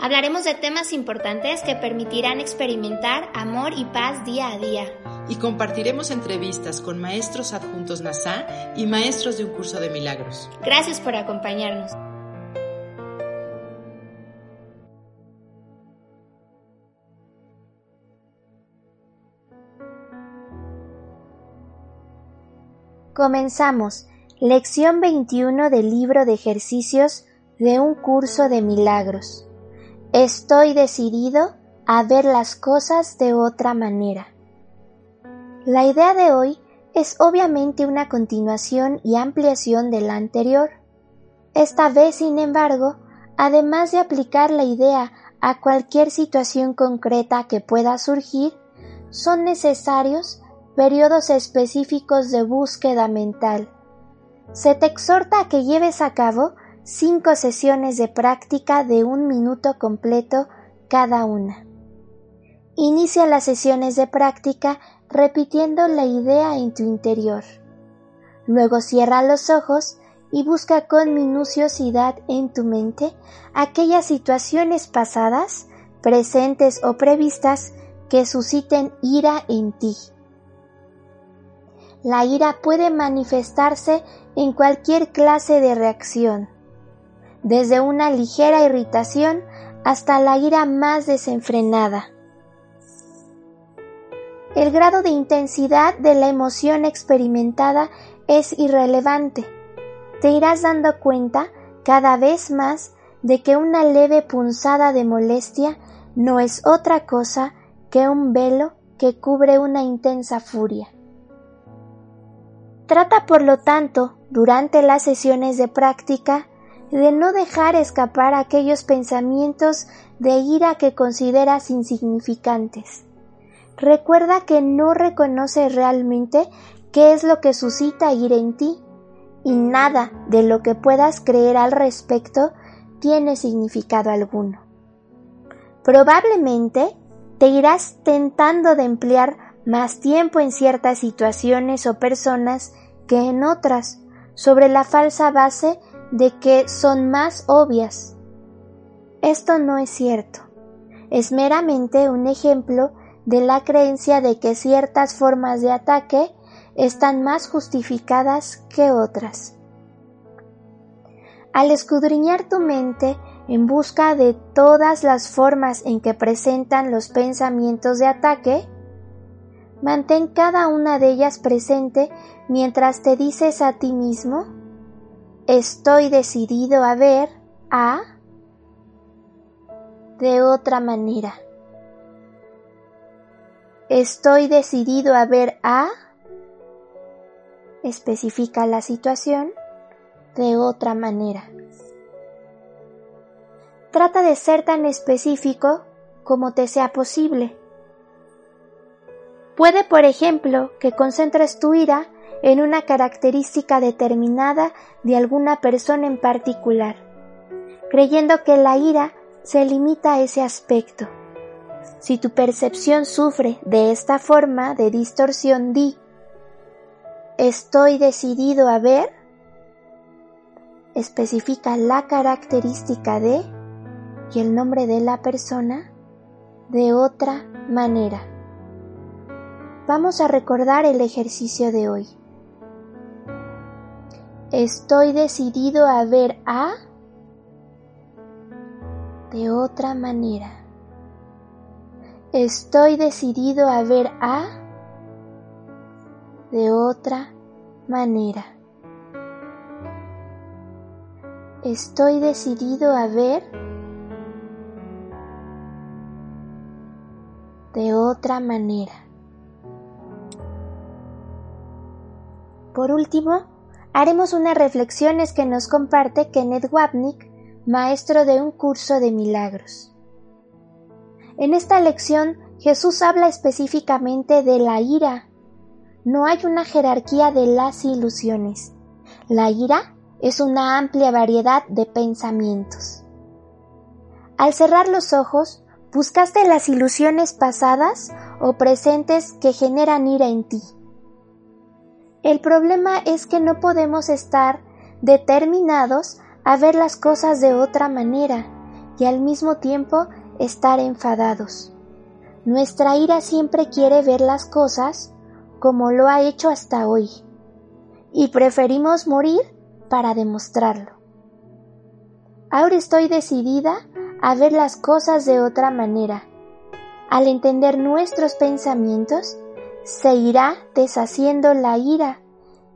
Hablaremos de temas importantes que permitirán experimentar amor y paz día a día. Y compartiremos entrevistas con maestros adjuntos NASA y maestros de un curso de milagros. Gracias por acompañarnos. Comenzamos. Lección 21 del libro de ejercicios de un curso de milagros. Estoy decidido a ver las cosas de otra manera. La idea de hoy es obviamente una continuación y ampliación de la anterior. Esta vez, sin embargo, además de aplicar la idea a cualquier situación concreta que pueda surgir, son necesarios periodos específicos de búsqueda mental. Se te exhorta a que lleves a cabo cinco sesiones de práctica de un minuto completo cada una. Inicia las sesiones de práctica repitiendo la idea en tu interior. Luego cierra los ojos y busca con minuciosidad en tu mente aquellas situaciones pasadas, presentes o previstas que susciten ira en ti. La ira puede manifestarse en cualquier clase de reacción, desde una ligera irritación hasta la ira más desenfrenada. El grado de intensidad de la emoción experimentada es irrelevante. Te irás dando cuenta cada vez más de que una leve punzada de molestia no es otra cosa que un velo que cubre una intensa furia. Trata, por lo tanto, durante las sesiones de práctica, de no dejar escapar aquellos pensamientos de ira que consideras insignificantes. Recuerda que no reconoces realmente qué es lo que suscita ira en ti, y nada de lo que puedas creer al respecto tiene significado alguno. Probablemente te irás tentando de emplear más tiempo en ciertas situaciones o personas que en otras, sobre la falsa base de que son más obvias. Esto no es cierto. Es meramente un ejemplo de la creencia de que ciertas formas de ataque están más justificadas que otras. Al escudriñar tu mente en busca de todas las formas en que presentan los pensamientos de ataque, Mantén cada una de ellas presente mientras te dices a ti mismo, estoy decidido a ver a de otra manera. Estoy decidido a ver a especifica la situación de otra manera. Trata de ser tan específico como te sea posible. Puede, por ejemplo, que concentres tu ira en una característica determinada de alguna persona en particular, creyendo que la ira se limita a ese aspecto. Si tu percepción sufre de esta forma de distorsión, di, estoy decidido a ver, especifica la característica de y el nombre de la persona de otra manera. Vamos a recordar el ejercicio de hoy. Estoy decidido a ver a de otra manera. Estoy decidido a ver a de otra manera. Estoy decidido a ver de otra manera. Por último, haremos unas reflexiones que nos comparte Kenneth Wapnick, maestro de un curso de milagros. En esta lección, Jesús habla específicamente de la ira, no hay una jerarquía de las ilusiones. La ira es una amplia variedad de pensamientos. Al cerrar los ojos, ¿buscaste las ilusiones pasadas o presentes que generan ira en ti? El problema es que no podemos estar determinados a ver las cosas de otra manera y al mismo tiempo estar enfadados. Nuestra ira siempre quiere ver las cosas como lo ha hecho hasta hoy, y preferimos morir para demostrarlo. Ahora estoy decidida a ver las cosas de otra manera. Al entender nuestros pensamientos, se irá deshaciendo la ira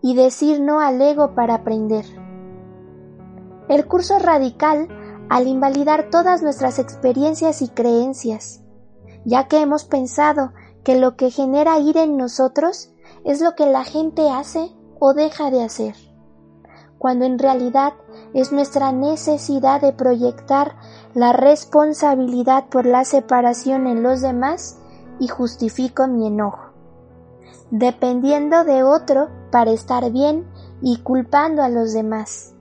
y decir no al ego para aprender. El curso radical al invalidar todas nuestras experiencias y creencias, ya que hemos pensado que lo que genera ira en nosotros es lo que la gente hace o deja de hacer, cuando en realidad es nuestra necesidad de proyectar la responsabilidad por la separación en los demás y justifico mi enojo, dependiendo de otro para estar bien y culpando a los demás.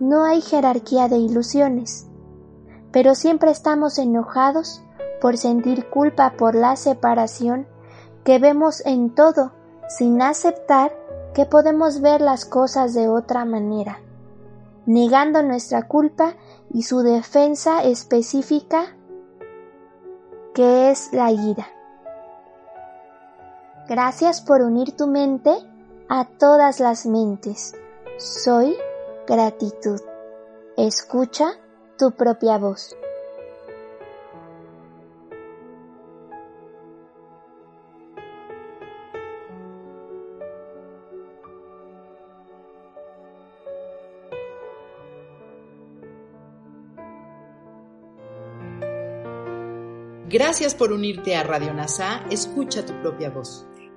No hay jerarquía de ilusiones, pero siempre estamos enojados por sentir culpa por la separación que vemos en todo sin aceptar que podemos ver las cosas de otra manera, negando nuestra culpa y su defensa específica que es la ira. Gracias por unir tu mente a todas las mentes. Soy gratitud. Escucha tu propia voz. Gracias por unirte a Radio NASA. Escucha tu propia voz.